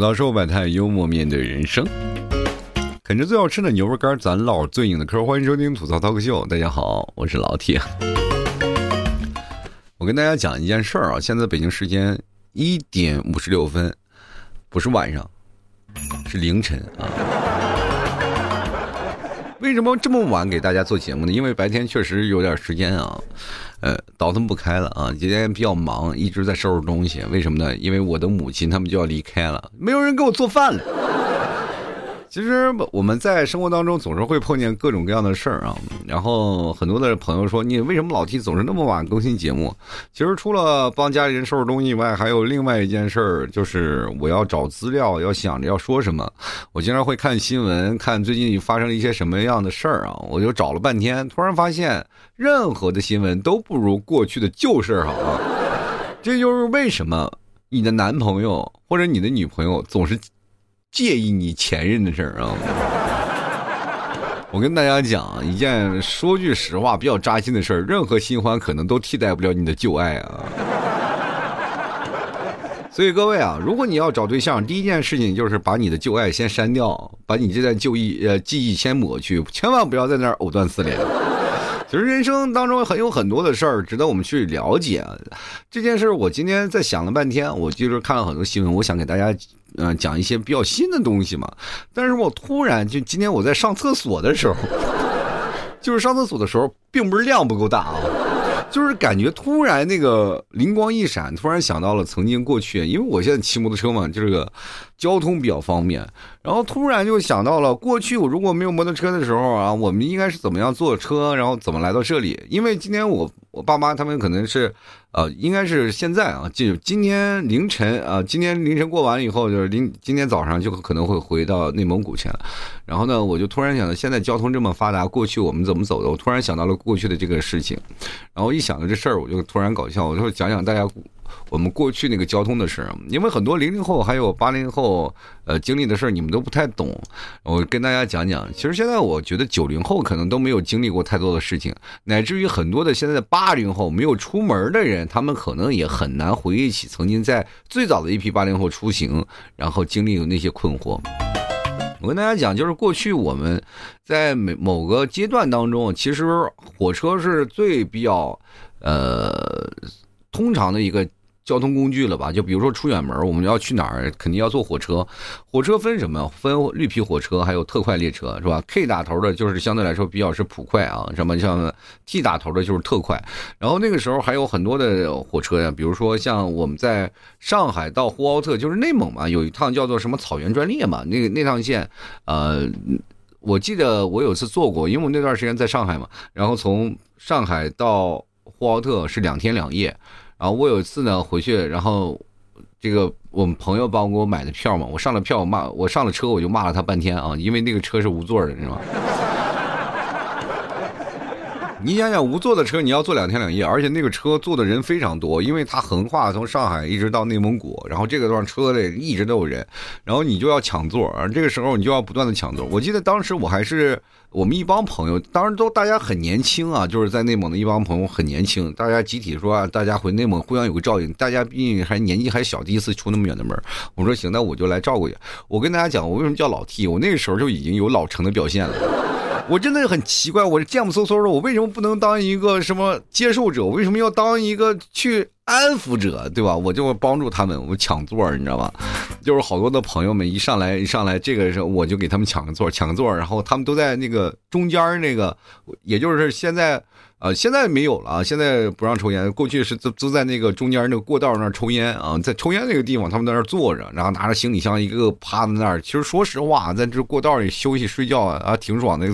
槽生活百态，幽默面对人生。啃着最好吃的牛肉干，咱唠最硬的嗑。欢迎收听吐槽涛哥秀。大家好，我是老铁。我跟大家讲一件事儿啊，现在北京时间一点五十六分，不是晚上，是凌晨啊。为什么这么晚给大家做节目呢？因为白天确实有点时间啊，呃，倒腾不开了啊。今天比较忙，一直在收拾东西。为什么呢？因为我的母亲他们就要离开了，没有人给我做饭了。其实我们在生活当中总是会碰见各种各样的事儿啊，然后很多的朋友说你为什么老提总是那么晚更新节目？其实除了帮家里人收拾东西以外，还有另外一件事儿，就是我要找资料，要想着要说什么。我经常会看新闻，看最近发生了一些什么样的事儿啊，我就找了半天，突然发现任何的新闻都不如过去的旧事儿好啊。这就是为什么你的男朋友或者你的女朋友总是。介意你前任的事儿啊！我跟大家讲一件说句实话比较扎心的事儿：任何新欢可能都替代不了你的旧爱啊！所以各位啊，如果你要找对象，第一件事情就是把你的旧爱先删掉，把你这段旧忆呃记忆先抹去，千万不要在那儿藕断丝连。其实人生当中很有很多的事儿值得我们去了解。这件事儿我今天在想了半天，我就是看了很多新闻，我想给大家。嗯，讲一些比较新的东西嘛，但是我突然就今天我在上厕所的时候，就是上厕所的时候，并不是量不够大啊，就是感觉突然那个灵光一闪，突然想到了曾经过去，因为我现在骑摩托车嘛，这个交通比较方便，然后突然就想到了过去我如果没有摩托车的时候啊，我们应该是怎么样坐车，然后怎么来到这里？因为今天我我爸妈他们可能是。呃，应该是现在啊，就今天凌晨啊，今天凌晨过完以后，就是凌今天早上就可能会回到内蒙古去了。然后呢，我就突然想到，现在交通这么发达，过去我们怎么走的？我突然想到了过去的这个事情，然后一想到这事儿，我就突然搞笑，我就讲讲大家。我们过去那个交通的事，因为很多零零后还有八零后，呃，经历的事你们都不太懂。我跟大家讲讲，其实现在我觉得九零后可能都没有经历过太多的事情，乃至于很多的现在的八零后没有出门的人，他们可能也很难回忆起曾经在最早的一批八零后出行，然后经历有那些困惑。我跟大家讲，就是过去我们在每某个阶段当中，其实火车是最比较呃通常的一个。交通工具了吧？就比如说出远门，我们要去哪儿，肯定要坐火车。火车分什么？分绿皮火车，还有特快列车，是吧？K 打头的，就是相对来说比较是普快啊。什么像 T 打头的，就是特快。然后那个时候还有很多的火车呀，比如说像我们在上海到呼和浩特，就是内蒙嘛，有一趟叫做什么草原专列嘛。那个那趟线，呃，我记得我有次坐过，因为我那段时间在上海嘛。然后从上海到呼和浩特是两天两夜。然后我有一次呢回去，然后这个我们朋友帮我给我买的票嘛，我上了票，我骂我上了车，我就骂了他半天啊，因为那个车是无座的，你知道吗？你想想，无座的车你要坐两天两夜，而且那个车坐的人非常多，因为它横跨从上海一直到内蒙古，然后这个段车里一直都有人，然后你就要抢座，而这个时候你就要不断的抢座。我记得当时我还是。我们一帮朋友，当然都大家很年轻啊，就是在内蒙的一帮朋友很年轻，大家集体说啊，大家回内蒙互相有个照应。大家毕竟还年纪还小，第一次出那么远的门，我说行，那我就来照顾你。我跟大家讲，我为什么叫老 T，我那个时候就已经有老成的表现了。我真的是很奇怪，我贱不嗖嗖的，我为什么不能当一个什么接受者？为什么要当一个去？安抚者，对吧？我就帮助他们，我抢座，你知道吧？就是好多的朋友们一上来，一上来，这个时候我就给他们抢个座，抢个座，然后他们都在那个中间那个，也就是现在，呃，现在没有了，现在不让抽烟，过去是都都在那个中间那个过道那儿抽烟啊，在抽烟那个地方，他们在那儿坐着，然后拿着行李箱一个个趴在那儿。其实说实话，在这过道里休息睡觉啊，挺爽的，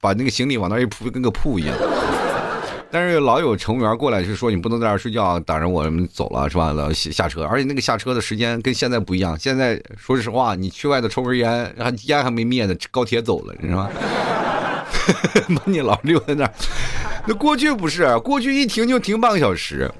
把那个行李往那一铺，跟个铺一样。但是老有乘务员过来就说你不能在这儿睡觉，挡着我们走了是吧？下下车，而且那个下车的时间跟现在不一样。现在说实话，你去外头抽根烟，还烟还没灭呢，高铁走了，你知道吗？把你老留在那儿。那过去不是，过去一停就停半个小时。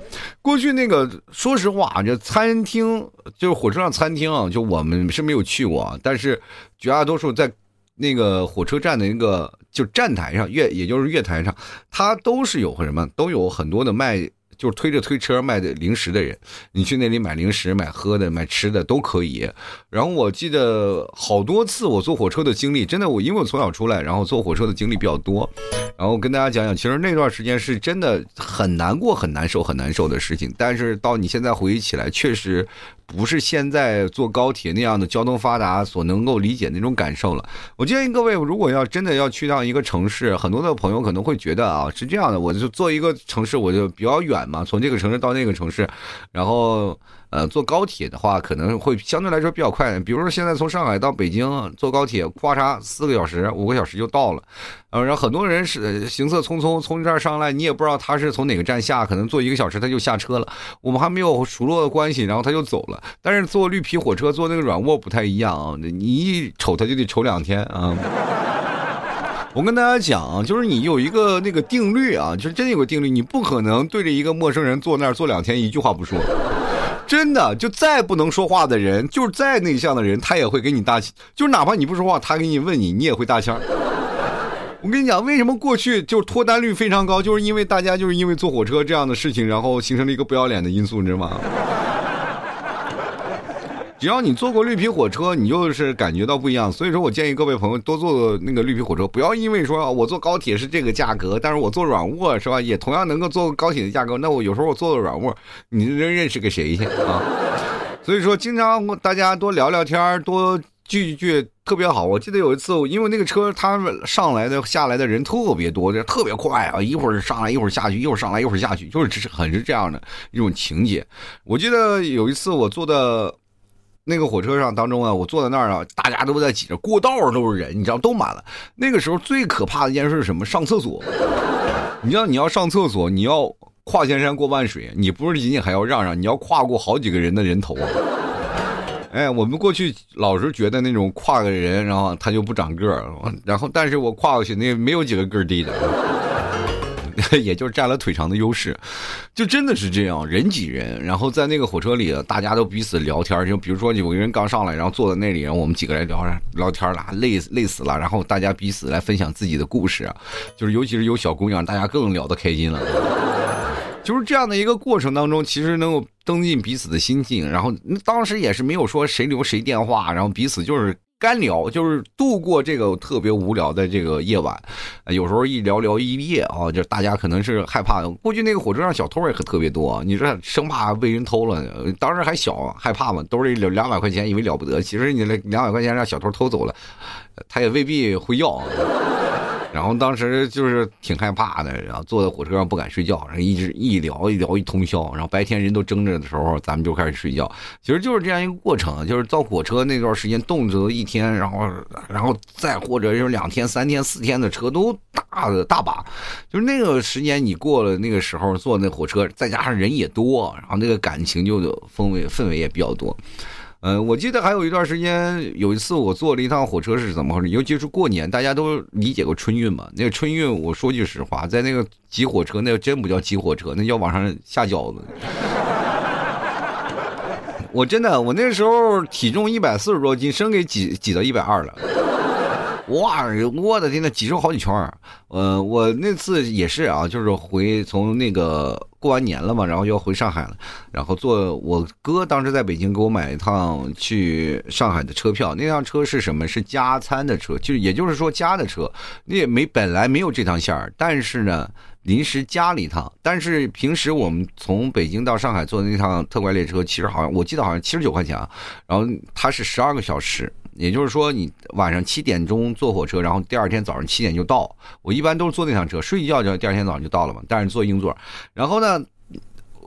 过去那个说实话，这餐厅就是火车上餐厅啊，就我们是没有去过，但是绝大多数在。那个火车站的那个就站台上月，也就是月台上，它都是有什么，都有很多的卖就是推着推车卖的零食的人，你去那里买零食、买喝的、买吃的都可以。然后我记得好多次我坐火车的经历，真的我因为我从小出来，然后坐火车的经历比较多。然后跟大家讲讲，其实那段时间是真的很难过、很难受、很难受的事情。但是到你现在回忆起来，确实。不是现在坐高铁那样的交通发达所能够理解那种感受了。我建议各位，如果要真的要去到一个城市，很多的朋友可能会觉得啊，是这样的，我就坐一个城市，我就比较远嘛，从这个城市到那个城市，然后。呃，坐高铁的话可能会相对来说比较快。比如说现在从上海到北京坐高铁，咔嚓四个小时、五个小时就到了。呃，然后很多人是行色匆匆从这儿上来，你也不知道他是从哪个站下，可能坐一个小时他就下车了。我们还没有熟络的关系，然后他就走了。但是坐绿皮火车坐那个软卧不太一样啊，你一瞅他就得瞅两天啊。我跟大家讲，就是你有一个那个定律啊，就是真有个定律，你不可能对着一个陌生人坐那儿坐两天一句话不说。真的，就再不能说话的人，就是再内向的人，他也会给你大就是哪怕你不说话，他给你问你，你也会搭腔。我跟你讲，为什么过去就脱单率非常高，就是因为大家就是因为坐火车这样的事情，然后形成了一个不要脸的因素，你知道吗？只要你坐过绿皮火车，你就是感觉到不一样。所以说我建议各位朋友多坐那个绿皮火车，不要因为说我坐高铁是这个价格，但是我坐软卧是吧，也同样能够坐高铁的价格。那我有时候我坐的软卧，你认认识个谁去 啊？所以说，经常大家多聊聊天，多聚聚特别好。我记得有一次，因为那个车它上来的下来的人特别多，就特别快啊，一会儿上来一会儿下去，一会儿上来一会儿下去，就是很是这样的一种情节。我记得有一次我坐的。那个火车上当中啊，我坐在那儿啊，大家都在挤着，过道都是人，你知道都满了。那个时候最可怕的一件事是什么？上厕所。你知道你要上厕所，你要跨千山过万水，你不是仅仅还要让让，你要跨过好几个人的人头啊。哎，我们过去老是觉得那种跨个人，然后他就不长个儿，然后但是我跨过去那没有几个个儿低的。也就是占了腿长的优势，就真的是这样，人挤人。然后在那个火车里，大家都彼此聊天，就比如说有个人刚上来，然后坐在那里，然后我们几个人聊聊天了，累累死了。然后大家彼此来分享自己的故事，就是尤其是有小姑娘，大家更聊得开心了。就是这样的一个过程当中，其实能够增进彼此的心境。然后当时也是没有说谁留谁电话，然后彼此就是。干聊就是度过这个特别无聊的这个夜晚，有时候一聊聊一夜啊，就大家可能是害怕。过去那个火车上小偷也可特别多，你说生怕被人偷了，当时还小害怕嘛，兜里两两百块钱以为了不得，其实你那两百块钱让小偷偷走了，他也未必会要。然后当时就是挺害怕的，然后坐在火车上不敢睡觉，然后一直一聊一聊一通宵，然后白天人都睁着的时候，咱们就开始睡觉。其实就是这样一个过程，就是造火车那段时间，动辄一天，然后然后再或者就是两天、三天、四天的车都大的大把。就是那个时间你过了那个时候坐那火车，再加上人也多，然后那个感情就氛围氛围也比较多。嗯，我记得还有一段时间，有一次我坐了一趟火车是怎么回事？尤其是过年，大家都理解过春运嘛。那个春运，我说句实话，在那个挤火车，那真不叫挤火车，那叫往上下饺子。我真的，我那时候体重一百四十多斤，生给挤挤到一百二了。哇，我的天呐，挤出好几圈儿。呃，我那次也是啊，就是回从那个过完年了嘛，然后就要回上海了，然后坐我哥当时在北京给我买一趟去上海的车票。那辆车是什么？是加餐的车，就是也就是说加的车。那也没本来没有这趟线儿，但是呢临时加了一趟。但是平时我们从北京到上海坐的那趟特快列车，其实好像我记得好像七十九块钱啊，然后它是十二个小时。也就是说，你晚上七点钟坐火车，然后第二天早上七点就到。我一般都是坐那趟车，睡一觉就第二天早上就到了嘛。但是坐硬座。然后呢，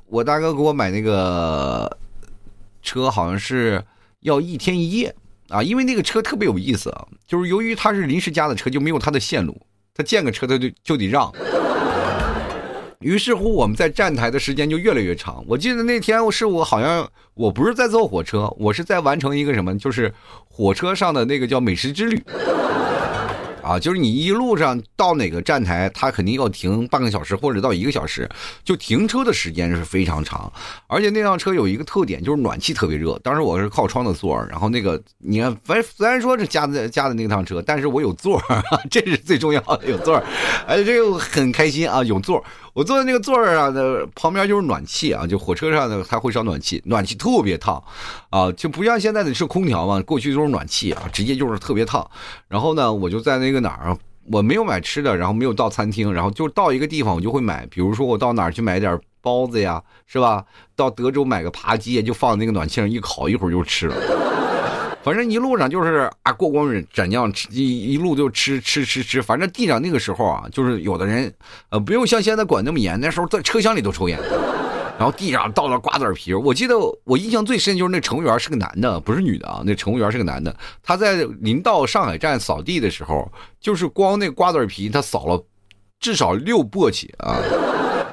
我大哥给我买那个车，好像是要一天一夜啊，因为那个车特别有意思啊，就是由于它是临时加的车，就没有它的线路，他见个车他就就得让。于是乎，我们在站台的时间就越来越长。我记得那天是我好像我不是在坐火车，我是在完成一个什么，就是火车上的那个叫美食之旅。啊，就是你一路上到哪个站台，它肯定要停半个小时或者到一个小时，就停车的时间是非常长。而且那辆车有一个特点，就是暖气特别热。当时我是靠窗的座然后那个你看，反虽然说是加的加的那趟车，但是我有座儿 这是最重要的，有座而且这个很开心啊，有座儿我坐在那个座儿上的旁边就是暖气啊，就火车上呢它会烧暖气，暖气特别烫啊，就不像现在的是空调嘛，过去都是暖气啊，直接就是特别烫。然后呢，我就在那个哪儿，我没有买吃的，然后没有到餐厅，然后就到一个地方我就会买，比如说我到哪儿去买点包子呀，是吧？到德州买个扒鸡，就放那个暖气上一烤，一会儿就吃了。反正一路上就是啊，过光斩将，一一路就吃吃吃吃。反正地上那个时候啊，就是有的人，呃，不用像现在管那么严，那时候在车厢里都抽烟。然后地上倒了瓜子皮我记得我印象最深就是那乘务员是个男的，不是女的啊。那乘务员是个男的，他在临到上海站扫地的时候，就是光那瓜子皮他扫了至少六簸箕啊。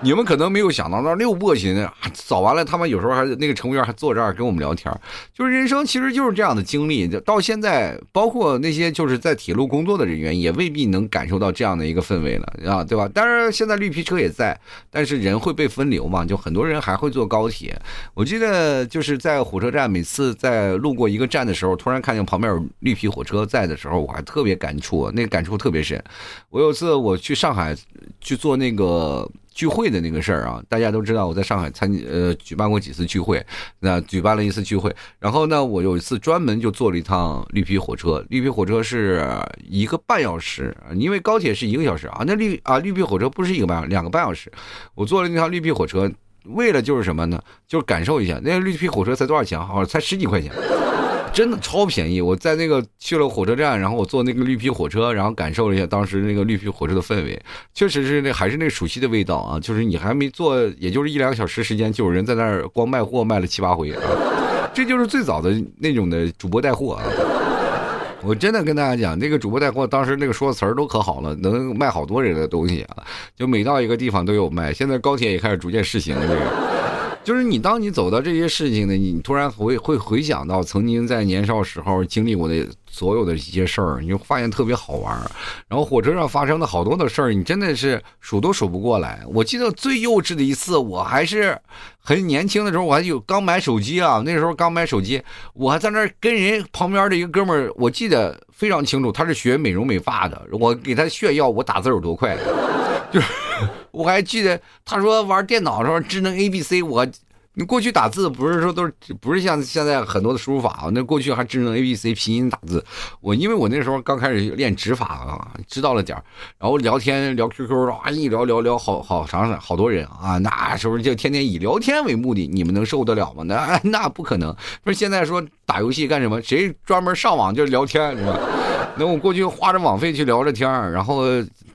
你们可能没有想到，那六簸箕呢，扫完了，他们有时候还那个乘务员还坐这儿跟我们聊天就是人生其实就是这样的经历。就到现在，包括那些就是在铁路工作的人员，也未必能感受到这样的一个氛围了啊，对吧？当然，现在绿皮车也在，但是人会被分流嘛，就很多人还会坐高铁。我记得就是在火车站，每次在路过一个站的时候，突然看见旁边有绿皮火车在的时候，我还特别感触，那感触特别深。我有次我去上海去坐那个。聚会的那个事儿啊，大家都知道，我在上海参呃举办过几次聚会，那举办了一次聚会，然后呢，我有一次专门就坐了一趟绿皮火车，绿皮火车是一个半小时，因为高铁是一个小时啊，那绿啊绿皮火车不是一个半两个半小时，我坐了那趟绿皮火车，为了就是什么呢？就是感受一下，那绿皮火车才多少钱？好像才十几块钱。真的超便宜！我在那个去了火车站，然后我坐那个绿皮火车，然后感受了一下当时那个绿皮火车的氛围，确实是那还是那熟悉的味道啊！就是你还没坐，也就是一两个小时时间，就有人在那儿光卖货卖了七八回啊！这就是最早的那种的主播带货啊！我真的跟大家讲，那个主播带货当时那个说词儿都可好了，能卖好多人的东西啊！就每到一个地方都有卖。现在高铁也开始逐渐试行了这个。就是你，当你走到这些事情呢，你突然会会回想到曾经在年少时候经历过的所有的一些事儿，你就发现特别好玩儿然后火车上发生的好多的事儿，你真的是数都数不过来。我记得最幼稚的一次，我还是很年轻的时候，我还有刚买手机啊，那时候刚买手机，我还在那儿跟人旁边的一个哥们儿，我记得非常清楚，他是学美容美发的，我给他炫耀我打字有多快，就是。我还记得他说玩电脑的时候智能 A B C，我你过去打字不是说都是不是像现在很多的输入法啊？那过去还智能 A B C 拼音打字。我因为我那时候刚开始练指法啊，知道了点然后聊天聊 Q Q 啊，一聊聊聊好好长好多人啊，那时候就天天以聊天为目的，你们能受得了吗？那那不可能。不是现在说打游戏干什么？谁专门上网就聊天是吧？那我过去花着网费去聊着天然后。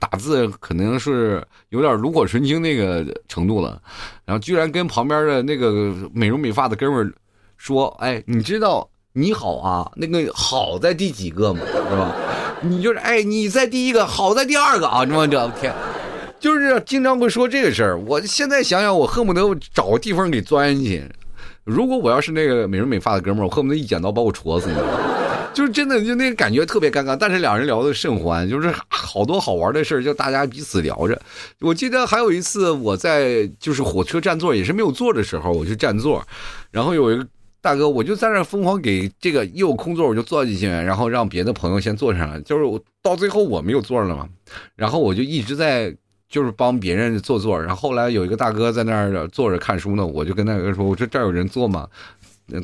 打字可能是有点炉火纯青那个程度了，然后居然跟旁边的那个美容美发的哥们儿说：“哎，你知道你好啊，那个好在第几个吗？是吧？你就是哎，你在第一个，好在第二个啊！我这天，就是经常会说这个事儿。我现在想想，我恨不得找个地方给钻进去。如果我要是那个美容美发的哥们儿，我恨不得一剪刀把我戳死你。”就是真的，就那个感觉特别尴尬，但是两人聊得甚欢，就是 好多好玩的事儿，就大家彼此聊着。我记得还有一次，我在就是火车占座，也是没有座的时候，我去占座，然后有一个大哥，我就在那疯狂给这个一有空座我就坐进去，然后让别的朋友先坐上来，就是我到最后我没有座了嘛，然后我就一直在就是帮别人坐座，然后后来有一个大哥在那儿坐着看书呢，我就跟那个说，我说这儿有人坐吗？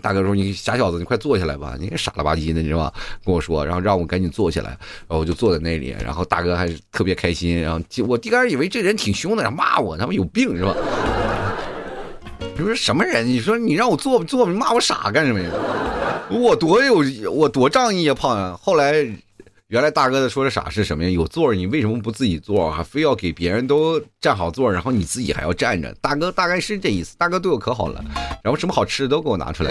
大哥说：“你傻小子，你快坐下来吧！你傻了吧唧的，你知道吧？”跟我说，然后让我赶紧坐下来，然后我就坐在那里。然后大哥还是特别开心。然后我第开始以为这人挺凶的，骂我，他妈有病是吧？你说什么人？你说你让我坐不坐？你骂我傻干什么呀？我多有我多仗义啊，胖啊！后来。原来大哥的说的傻是什么呀？有座儿你为什么不自己坐？还非要给别人都占好座，然后你自己还要站着？大哥大概是这意思。大哥对我可好了，然后什么好吃的都给我拿出来，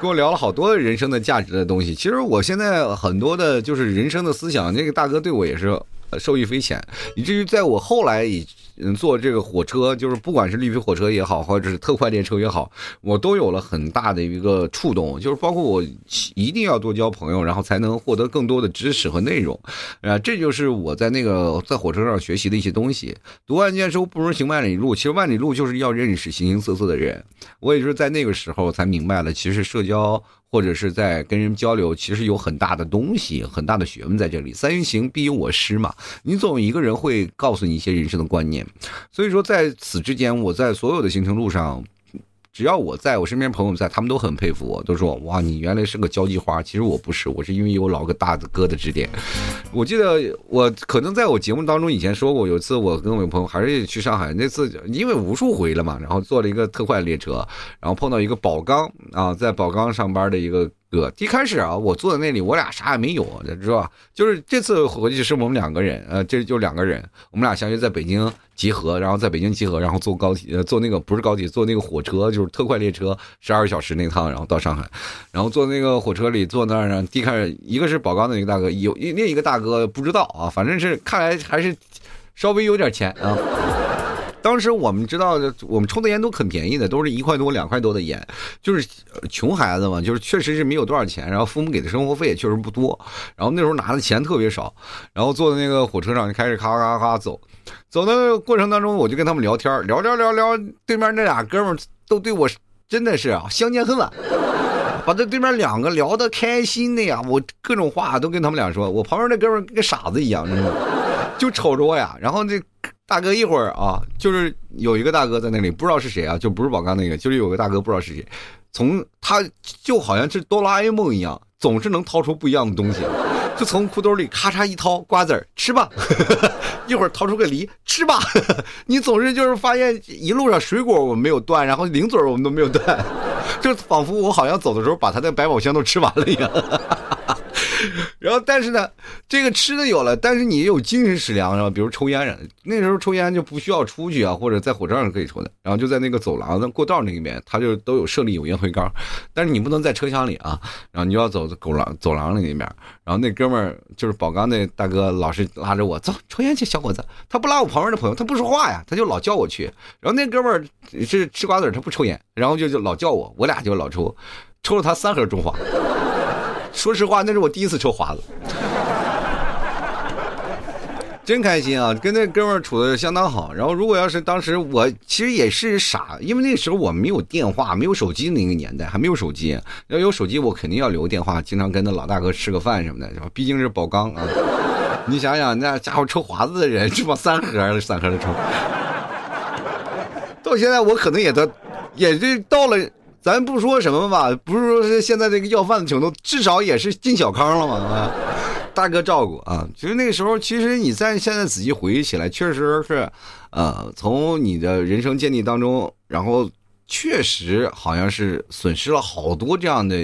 跟我聊了好多人生的价值的东西。其实我现在很多的就是人生的思想，那个大哥对我也是受益匪浅，以至于在我后来以。嗯，坐这个火车，就是不管是绿皮火车也好，或者是特快列车也好，我都有了很大的一个触动，就是包括我一定要多交朋友，然后才能获得更多的知识和内容，啊，这就是我在那个在火车上学习的一些东西。读万卷书不如行万里路，其实万里路就是要认识形形色色的人。我也就是在那个时候才明白了，其实社交。或者是在跟人交流，其实有很大的东西，很大的学问在这里。三人行必有我师嘛，你总有一个人会告诉你一些人生的观念。所以说，在此之间，我在所有的行程路上。只要我在我身边朋友在，他们都很佩服我，都说哇，你原来是个交际花。其实我不是，我是因为有老个大哥的指点。我记得我可能在我节目当中以前说过，有一次我跟我朋友还是去上海，那次因为无数回了嘛，然后坐了一个特快列车，然后碰到一个宝钢啊，在宝钢上班的一个。哥，一开始啊，我坐在那里，我俩啥也没有，知道吧？就是这次回去是我们两个人，呃，这就两个人，我们俩相约在北京集合，然后在北京集合，然后坐高铁，呃，坐那个不是高铁，坐那个火车，就是特快列车，十二个小时那趟，然后到上海，然后坐那个火车里，坐那儿呢，一开始一个是宝钢的一个大哥，有另一个大哥不知道啊，反正是看来还是稍微有点钱啊。当时我们知道，我们抽的烟都很便宜的，都是一块多、两块多的烟，就是穷孩子嘛，就是确实是没有多少钱，然后父母给的生活费也确实不多，然后那时候拿的钱特别少，然后坐在那个火车上就开始咔咔咔走，走的过程当中我就跟他们聊天，聊聊聊聊，对面那俩哥们都对我真的是啊相见恨晚，把这对面两个聊得开心的呀，我各种话都跟他们俩说，我旁边那哥们跟傻子一样，知道吗？就瞅着我呀，然后这。大哥一会儿啊，就是有一个大哥在那里，不知道是谁啊，就不是宝刚那个，就是有个大哥不知道是谁，从他就好像是哆啦 A 梦一样，总是能掏出不一样的东西，就从裤兜里咔嚓一掏瓜子儿吃吧，一会儿掏出个梨吃吧，你总是就是发现一路上水果我们没有断，然后零嘴我们都没有断，就仿佛我好像走的时候把他的百宝箱都吃完了一样。然后，但是呢，这个吃的有了，但是你也有精神食粮，是吧？比如抽烟，那时候抽烟就不需要出去啊，或者在火车上可以抽的。然后就在那个走廊的过道那边，他就都有设立有烟灰缸，但是你不能在车厢里啊。然后你要走走廊走廊里那边。然后那哥们儿就是宝钢那大哥，老是拉着我走抽烟去，小伙子。他不拉我旁边的朋友，他不说话呀，他就老叫我去。然后那哥们儿是吃瓜子，他不抽烟，然后就就老叫我，我俩就老抽，抽了他三盒中华。说实话，那是我第一次抽华子，真开心啊！跟那哥们儿处的相当好。然后，如果要是当时我其实也是傻，因为那时候我没有电话，没有手机那个年代，还没有手机。要有手机，我肯定要留电话，经常跟那老大哥吃个饭什么的，是吧？毕竟是宝钢啊。你想想，那家伙抽华子的人，这么三盒三盒的抽，到现在我可能也都，也就到了。咱不说什么吧，不是说是现在这个要饭的程度，至少也是进小康了嘛啊！大哥照顾啊，其实那个时候，其实你在现在仔细回忆起来，确实是，呃，从你的人生建立当中，然后确实好像是损失了好多这样的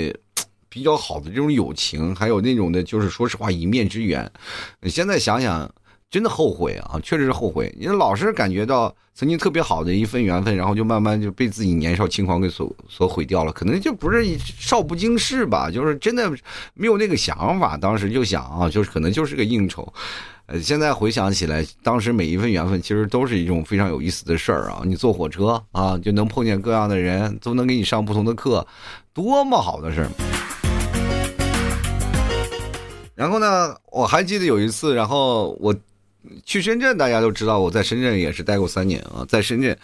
比较好的这种友情，还有那种的，就是说实话一面之缘。你现在想想。真的后悔啊，确实是后悔。你老是感觉到曾经特别好的一份缘分，然后就慢慢就被自己年少轻狂给所所毁掉了。可能就不是少不经事吧，就是真的没有那个想法。当时就想啊，就是可能就是个应酬。呃，现在回想起来，当时每一份缘分其实都是一种非常有意思的事儿啊。你坐火车啊，就能碰见各样的人，都能给你上不同的课，多么好的事儿。然后呢，我还记得有一次，然后我。去深圳，大家都知道我在深圳也是待过三年啊，在深圳，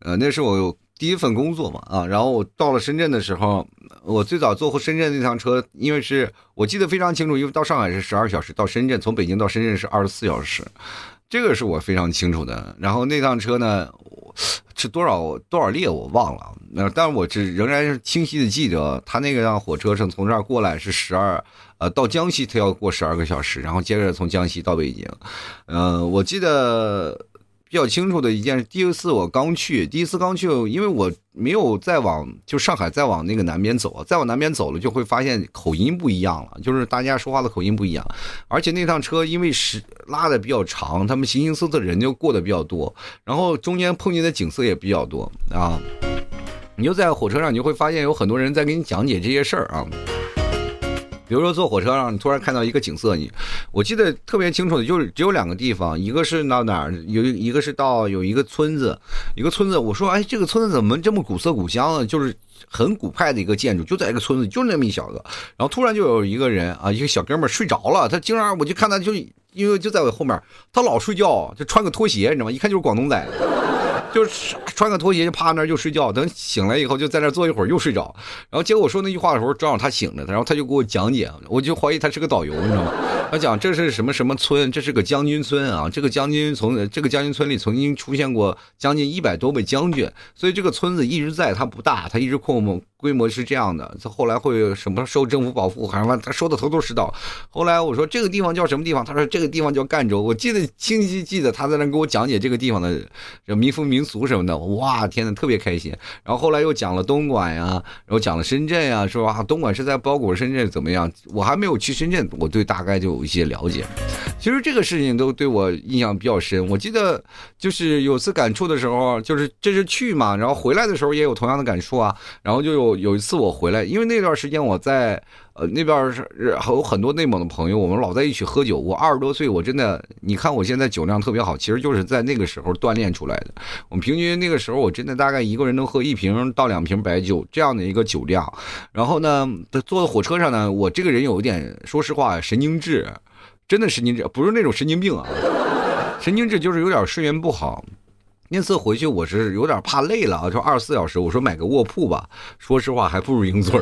呃，那是我第一份工作嘛啊，然后我到了深圳的时候，我最早坐过深圳那趟车，因为是我记得非常清楚，因为到上海是十二小时，到深圳从北京到深圳是二十四小时，这个是我非常清楚的。然后那趟车呢，是多少多少列我忘了，那，但我是仍然是清晰的记得，他那个让火车上从这儿过来是十二。呃，到江西他要过十二个小时，然后接着从江西到北京。嗯，我记得比较清楚的一件事，第一次我刚去，第一次刚去，因为我没有再往就上海再往那个南边走，再往南边走了就会发现口音不一样了，就是大家说话的口音不一样，而且那趟车因为是拉的比较长，他们形形色色的人就过得比较多，然后中间碰见的景色也比较多啊。你就在火车上，你就会发现有很多人在给你讲解这些事儿啊。比如说坐火车上，你突然看到一个景色，你我记得特别清楚的，就是只有两个地方，一个是到哪儿，有一个是到有一个村子，一个村子，我说，哎，这个村子怎么这么古色古香呢？就是很古派的一个建筑，就在一个村子，就那么一小个。然后突然就有一个人啊，一个小哥们睡着了，他经常我就看他就因为就在我后面，他老睡觉，就穿个拖鞋，你知道吗？一看就是广东仔。就是穿个拖鞋就趴那儿就睡觉，等醒来以后就在那儿坐一会儿又睡着，然后结果我说那句话的时候正好他醒了，然后他就给我讲解，我就怀疑他是个导游，你知道吗？他讲这是什么什么村，这是个将军村啊，这个将军从这个将军村里曾经出现过将近一百多位将军，所以这个村子一直在，它不大，它一直扩。规模是这样的，他后来会什么受政府保护，反正他说的头头是道。后来我说这个地方叫什么地方，他说这个地方叫赣州。我记得清晰记得他在那给我讲解这个地方的民风民俗什么的，哇，天呐，特别开心。然后后来又讲了东莞呀，然后讲了深圳呀，说啊，东莞是在包裹深圳怎么样？我还没有去深圳，我对大概就有一些了解。其实这个事情都对我印象比较深。我记得就是有次感触的时候，就是这是去嘛，然后回来的时候也有同样的感触啊，然后就有。有一次我回来，因为那段时间我在呃那边是有很多内蒙的朋友，我们老在一起喝酒。我二十多岁，我真的，你看我现在酒量特别好，其实就是在那个时候锻炼出来的。我们平均那个时候，我真的大概一个人能喝一瓶到两瓶白酒这样的一个酒量。然后呢，坐在火车上呢，我这个人有一点，说实话，神经质，真的神经质，不是那种神经病啊，神经质就是有点睡眠不好。那次回去我是有点怕累了啊，就二十四小时，我说买个卧铺吧。说实话，还不如硬座。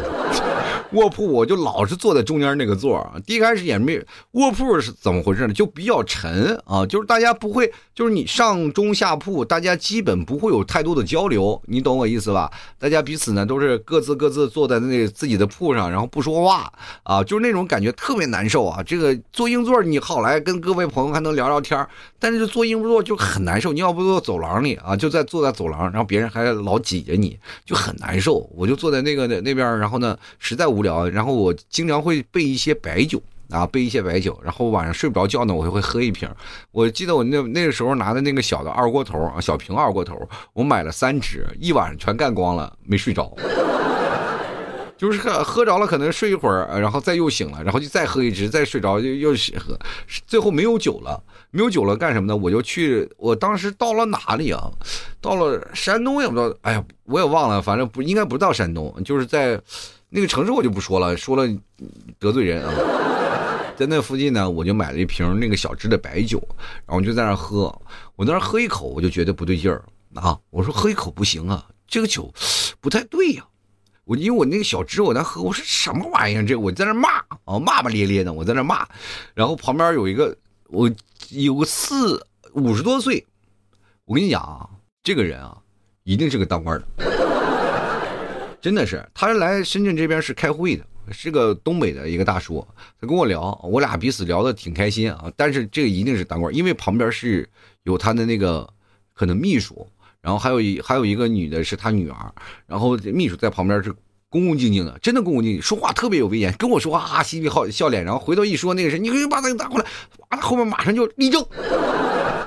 卧铺我就老是坐在中间那个座儿，第一开始也没卧铺是怎么回事呢？就比较沉啊，就是大家不会，就是你上中下铺，大家基本不会有太多的交流，你懂我意思吧？大家彼此呢都是各自各自坐在那自己的铺上，然后不说话啊，就是那种感觉特别难受啊。这个坐硬座你好来跟各位朋友还能聊聊天但是坐硬座就很难受。你要不坐走廊里啊，就在坐在走廊，然后别人还老挤着你，就很难受。我就坐在那个那那边，然后呢，实在无。聊，然后我经常会备一些白酒啊，备一些白酒，然后晚上睡不着觉呢，我就会喝一瓶。我记得我那那个时候拿的那个小的二锅头啊，小瓶二锅头，我买了三支，一晚上全干光了，没睡着。就是喝喝着了，可能睡一会儿，然后再又醒了，然后就再喝一支，再睡着又又喝，最后没有酒了，没有酒了干什么呢？我就去，我当时到了哪里啊？到了山东也不知道，哎呀，我也忘了，反正不应该不到山东，就是在。那个城市我就不说了，说了得罪人啊。在那附近呢，我就买了一瓶那个小支的白酒，然后就在那喝。我在那喝一口，我就觉得不对劲儿啊！我说喝一口不行啊，这个酒不太对呀。我因为我那个小支我在喝，我说什么玩意儿？这我在那骂啊，骂骂咧咧的，我在那骂。然后旁边有一个我有个四五十多岁，我跟你讲啊，这个人啊，一定是个当官的。真的是，他来深圳这边是开会的，是个东北的一个大叔。他跟我聊，我俩彼此聊的挺开心啊。但是这个一定是当官，因为旁边是有他的那个可能秘书，然后还有一还有一个女的是他女儿，然后秘书在旁边是恭恭敬敬的，真的恭恭敬敬，说话特别有威严，跟我说话啊嬉皮笑笑脸，然后回头一说那个谁，你可以把他给打过来，完了后面马上就立正。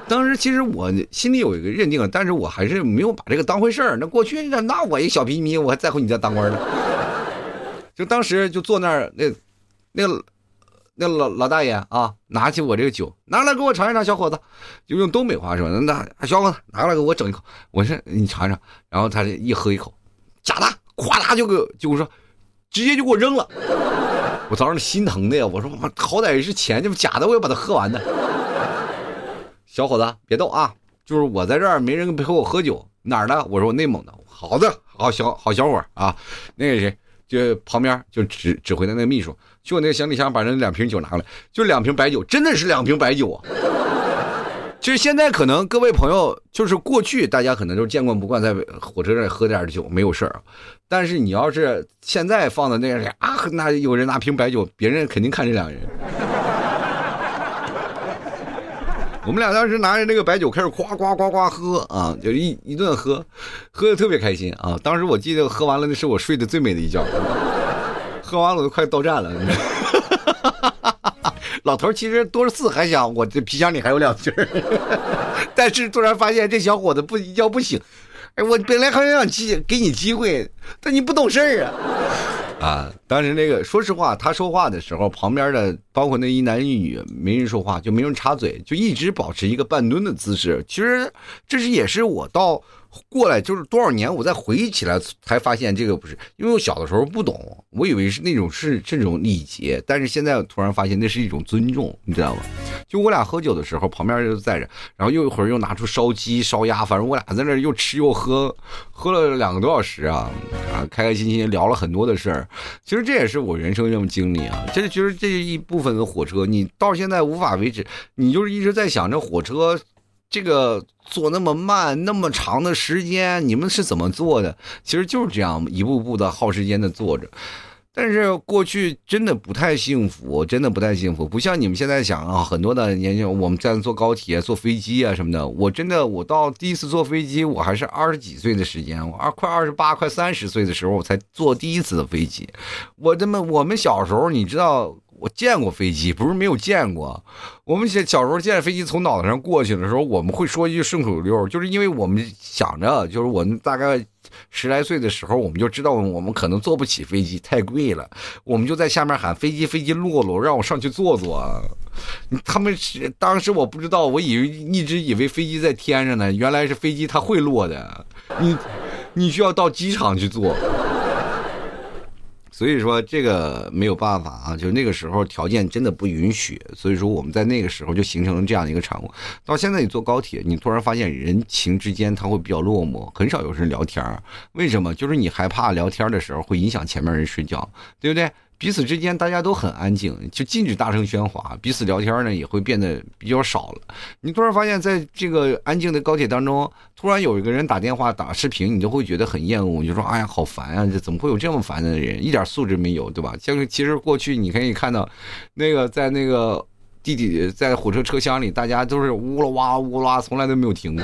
当时其实我心里有一个认定，但是我还是没有把这个当回事儿。那过去那那我一小皮迷，我还在乎你在当官呢。就当时就坐那儿，那那那老老大爷啊，拿起我这个酒，拿来给我尝一尝，小伙子，就用东北话说，那小伙子拿过来给我整一口。我说你尝尝，然后他一喝一口，假的，咵啦就给就说，直接就给我扔了。我当时心疼的呀，我说我好歹是钱，这不假的，我要把它喝完的。小伙子，别逗啊！就是我在这儿，没人陪我喝酒。哪儿的？我说我内蒙的。好的，好小好小伙啊！那个谁，就旁边就指指挥的那个秘书，去我那个行李箱把那两瓶酒拿过来，就两瓶白酒，真的是两瓶白酒啊！就是现在可能各位朋友，就是过去大家可能都见惯不惯，在火车上喝点酒没有事儿，但是你要是现在放的那个啊，那有人拿瓶白酒，别人肯定看这两个人。我们俩当时拿着那个白酒开始夸夸夸夸喝啊，就一一顿喝，喝的特别开心啊。当时我记得喝完了，那是我睡得最美的一觉，喝完了我都快到站了。老头其实多少次还想我这皮箱里还有两瓶，但是突然发现这小伙子不一觉不醒。哎，我本来还想机给你机会，但你不懂事儿啊。啊，当时那个，说实话，他说话的时候，旁边的包括那一男一女，没人说话，就没人插嘴，就一直保持一个半蹲的姿势。其实这是也是我到过来就是多少年，我再回忆起来才发现这个不是，因为我小的时候不懂，我以为是那种是这种礼节，但是现在突然发现那是一种尊重，你知道吗？就我俩喝酒的时候，旁边就在着，然后又一会儿又拿出烧鸡、烧鸭，反正我俩在那又吃又喝，喝了两个多小时啊啊，开开心心聊了很多的事儿。其实这也是我人生这么经历啊，这其实这一部分的火车，你到现在无法为止，你就是一直在想着火车。这个坐那么慢那么长的时间，你们是怎么做的？其实就是这样一步步的耗时间的坐着。但是过去真的不太幸福，真的不太幸福，不像你们现在想啊，很多的年轻人我们在坐高铁、坐飞机啊什么的。我真的，我到第一次坐飞机，我还是二十几岁的时间，我二快二十八、快三十岁的时候，我才坐第一次的飞机。我这么，我们小时候，你知道。我见过飞机，不是没有见过。我们小小时候见飞机从脑袋上过去的时候，我们会说一句顺口溜，就是因为我们想着，就是我们大概十来岁的时候，我们就知道我们可能坐不起飞机，太贵了，我们就在下面喊飞机飞机落落，让我上去坐坐。他们是当时我不知道，我以为一直以为飞机在天上呢，原来是飞机它会落的，你你需要到机场去坐。所以说这个没有办法啊，就那个时候条件真的不允许，所以说我们在那个时候就形成了这样的一个产物。到现在你坐高铁，你突然发现人情之间他会比较落寞，很少有人聊天为什么？就是你害怕聊天的时候会影响前面人睡觉，对不对？彼此之间大家都很安静，就禁止大声喧哗，彼此聊天呢也会变得比较少了。你突然发现，在这个安静的高铁当中，突然有一个人打电话、打视频，你就会觉得很厌恶，你就说：“哎呀，好烦啊！这怎么会有这么烦的人？一点素质没有，对吧？”像其实过去你可以看到，那个在那个地底在火车车厢里，大家都是呜啦哇呜啦，从来都没有停过。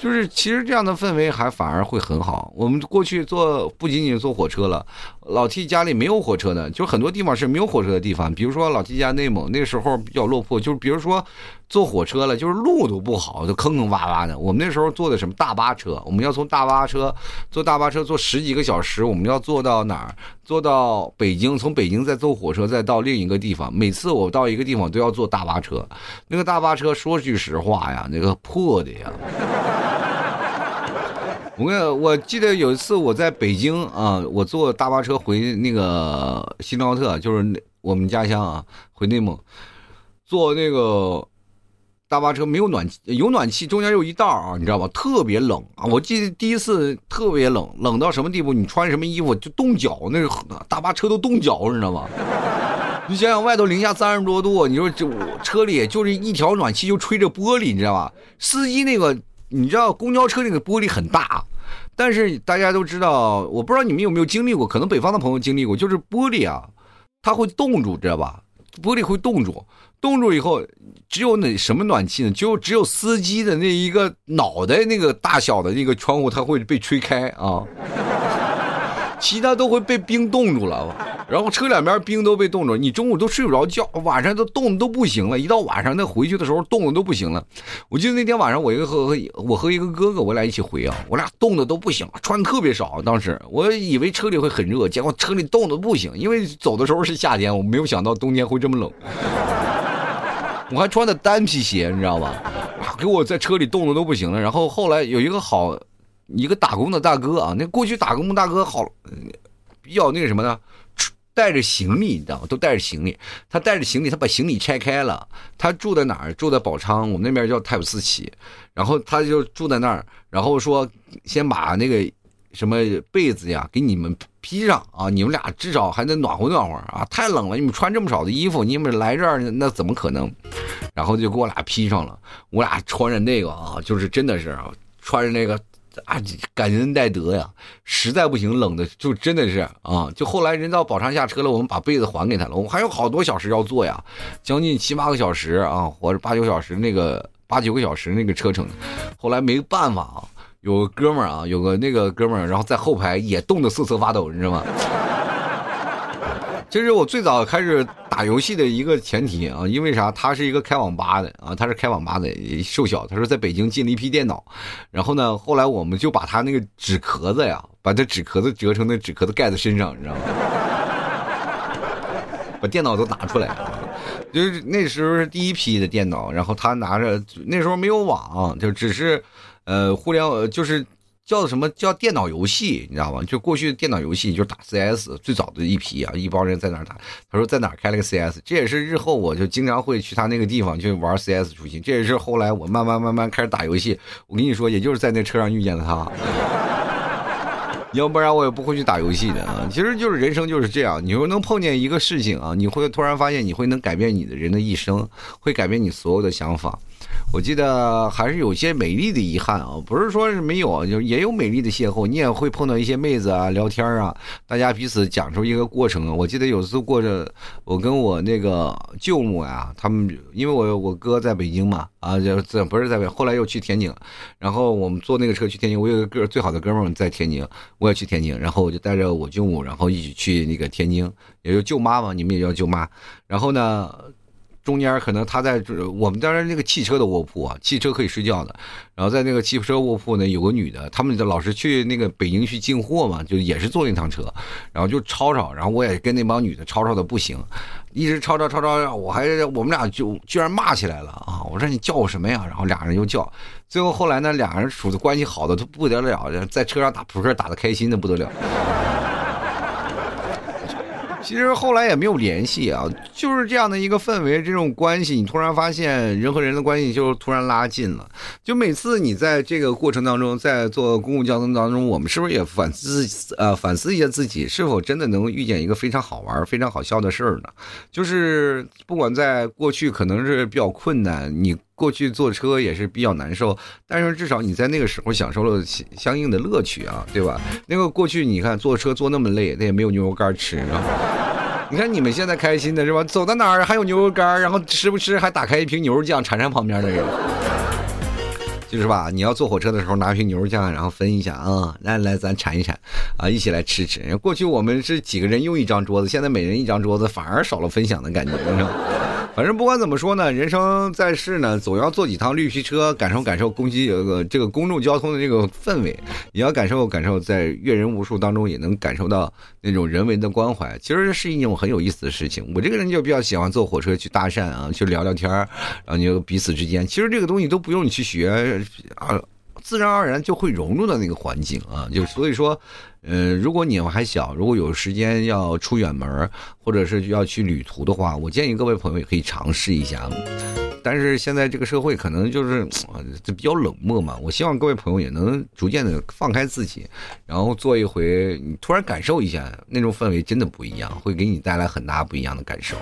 就是其实这样的氛围还反而会很好。我们过去坐不仅仅坐火车了，老 T 家里没有火车的，就很多地方是没有火车的地方。比如说老 T 家内蒙那时候比较落魄，就是比如说坐火车了，就是路都不好，就坑坑洼洼的。我们那时候坐的什么大巴车，我们要从大巴车坐大巴车坐十几个小时，我们要坐到哪儿？坐到北京，从北京再坐火车再到另一个地方。每次我到一个地方都要坐大巴车，那个大巴车说句实话呀，那个破的呀。我跟我记得有一次我在北京啊，我坐大巴车回那个新奥特，就是我们家乡啊，回内蒙，坐那个大巴车没有暖气，有暖气，中间有一道啊，你知道吧？特别冷啊！我记得第一次特别冷，冷到什么地步？你穿什么衣服就冻脚，那个大巴车都冻脚，你知道吗？你想想，外头零下三十多度，你说这车里就是一条暖气就吹着玻璃，你知道吧？司机那个，你知道公交车那个玻璃很大。但是大家都知道，我不知道你们有没有经历过，可能北方的朋友经历过，就是玻璃啊，它会冻住，知道吧？玻璃会冻住，冻住以后，只有那什么暖气呢？就只有司机的那一个脑袋那个大小的那个窗户，它会被吹开啊。其他都会被冰冻住了，然后车两边冰都被冻住，你中午都睡不着觉，晚上都冻的都不行了。一到晚上那回去的时候，冻的都不行了。我记得那天晚上，我一个和我和一个哥哥，我俩一起回啊，我俩冻的都不行，穿特别少。当时我以为车里会很热，结果车里冻的不行，因为走的时候是夏天，我没有想到冬天会这么冷。我还穿的单皮鞋，你知道吧？给我在车里冻的都不行了。然后后来有一个好。一个打工的大哥啊，那过去打工的大哥好，比较那个什么呢？带着行李，你知道吗？都带着行李。他带着行李，他把行李拆开了。他住在哪儿？住在宝昌，我们那边叫太普斯旗。然后他就住在那儿，然后说先把那个什么被子呀给你们披上啊，你们俩至少还得暖和暖和啊。太冷了，你们穿这么少的衣服，你们来这儿那怎么可能？然后就给我俩披上了。我俩穿着那个啊，就是真的是穿着那个。啊，感恩戴德呀！实在不行，冷的就真的是啊！就后来人到宝昌下车了，我们把被子还给他了。我们还有好多小时要坐呀，将近七八个小时啊，或者八九小时那个八九个小时那个车程。后来没办法啊，有个哥们儿啊，有个那个哥们儿，然后在后排也冻得瑟瑟发抖，你知道吗？这是我最早开始打游戏的一个前提啊，因为啥？他是一个开网吧的啊，他是开网吧的，瘦小。他说在北京进了一批电脑，然后呢，后来我们就把他那个纸壳子呀，把这纸壳子折成那纸壳子盖在身上，你知道吗？把电脑都拿出来，就是那时候是第一批的电脑，然后他拿着，那时候没有网，就只是。呃，互联网就是。叫什么叫电脑游戏，你知道吗？就过去电脑游戏就打 CS 最早的一批啊，一帮人在那打。他说在哪开了个 CS，这也是日后我就经常会去他那个地方去玩 CS 出行。这也是后来我慢慢慢慢开始打游戏。我跟你说，也就是在那车上遇见了他，要不然我也不会去打游戏的啊。其实就是人生就是这样，你说能碰见一个事情啊，你会突然发现你会能改变你的人的一生，会改变你所有的想法。我记得还是有些美丽的遗憾啊，不是说是没有，就也有美丽的邂逅。你也会碰到一些妹子啊，聊天啊，大家彼此讲出一个过程啊。我记得有一次过着，我跟我那个舅母呀，他们因为我我哥在北京嘛，啊，就这不是在北，后来又去天津，然后我们坐那个车去天津。我有个哥最好的哥们在天津，我也去天津，然后我就带着我舅母，然后一起去那个天津，也就舅妈嘛，你们也叫舅妈。然后呢？中间可能他在我们当然那个汽车的卧铺啊，汽车可以睡觉的。然后在那个汽车卧铺呢，有个女的，他们老是去那个北京去进货嘛，就也是坐那趟车，然后就吵吵，然后我也跟那帮女的吵吵的不行，一直吵吵吵吵，我还我们俩就居然骂起来了啊！我说你叫我什么呀？然后俩人又叫，最后后来呢，俩人处的关系好的都不得了，在车上打扑克打的开心的不得了。其实后来也没有联系啊，就是这样的一个氛围，这种关系，你突然发现人和人的关系就突然拉近了。就每次你在这个过程当中，在做公共交通当中，我们是不是也反思呃反思一下自己，是否真的能遇见一个非常好玩、非常好笑的事儿呢？就是不管在过去可能是比较困难，你。过去坐车也是比较难受，但是至少你在那个时候享受了相应的乐趣啊，对吧？那个过去你看坐车坐那么累，那也没有牛肉干吃啊。你看你们现在开心的是吧？走到哪儿还有牛肉干，然后吃不吃还打开一瓶牛肉酱馋馋旁边的人。就是吧，你要坐火车的时候拿瓶牛肉酱，然后分一下啊，来来，咱馋一馋，啊，一起来吃吃。过去我们是几个人用一张桌子，现在每人一张桌子，反而少了分享的感觉，是吧？反正不管怎么说呢，人生在世呢，总要坐几趟绿皮车，感受感受公机呃这个公众交通的这个氛围，也要感受感受在阅人无数当中也能感受到那种人文的关怀，其实是一种很有意思的事情。我这个人就比较喜欢坐火车去搭讪啊，去聊聊天儿然后你就彼此之间，其实这个东西都不用你去学啊。自然而然就会融入到那个环境啊，就所以说，呃，如果你们还小，如果有时间要出远门，或者是要去旅途的话，我建议各位朋友也可以尝试一下。但是现在这个社会可能就是 就比较冷漠嘛，我希望各位朋友也能逐渐的放开自己，然后做一回，你突然感受一下那种氛围，真的不一样，会给你带来很大不一样的感受。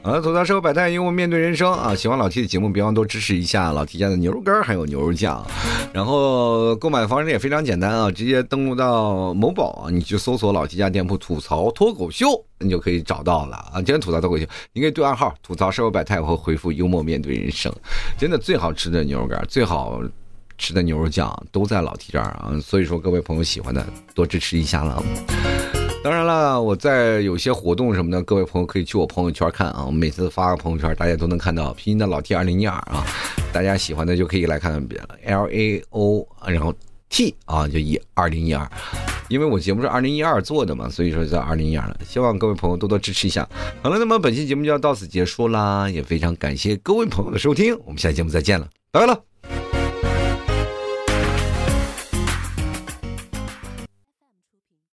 好，吐槽社会百态，幽默面对人生啊！喜欢老 T 的节目，别忘多支持一下老 T 家的牛肉干还有牛肉酱。然后购买方式也非常简单啊，直接登录到某宝啊，你去搜索老 T 家店铺“吐槽脱口秀”，你就可以找到了啊！今天吐槽脱口秀，你可以对暗号“吐槽社会百态”或回复“幽默面对人生”。真的最好吃的牛肉干，最好吃的牛肉酱都在老 T 这儿啊！所以说，各位朋友喜欢的多支持一下了。当然了，我在有些活动什么的，各位朋友可以去我朋友圈看啊。我每次发个朋友圈，大家都能看到拼音的老 T 二零一二啊。大家喜欢的就可以来看看别 L A O，然后 T 啊，就一二零一二。因为我节目是二零一二做的嘛，所以说叫二零一二了。希望各位朋友多多支持一下。好了，那么本期节目就要到此结束啦，也非常感谢各位朋友的收听，我们下期节目再见了，拜拜了。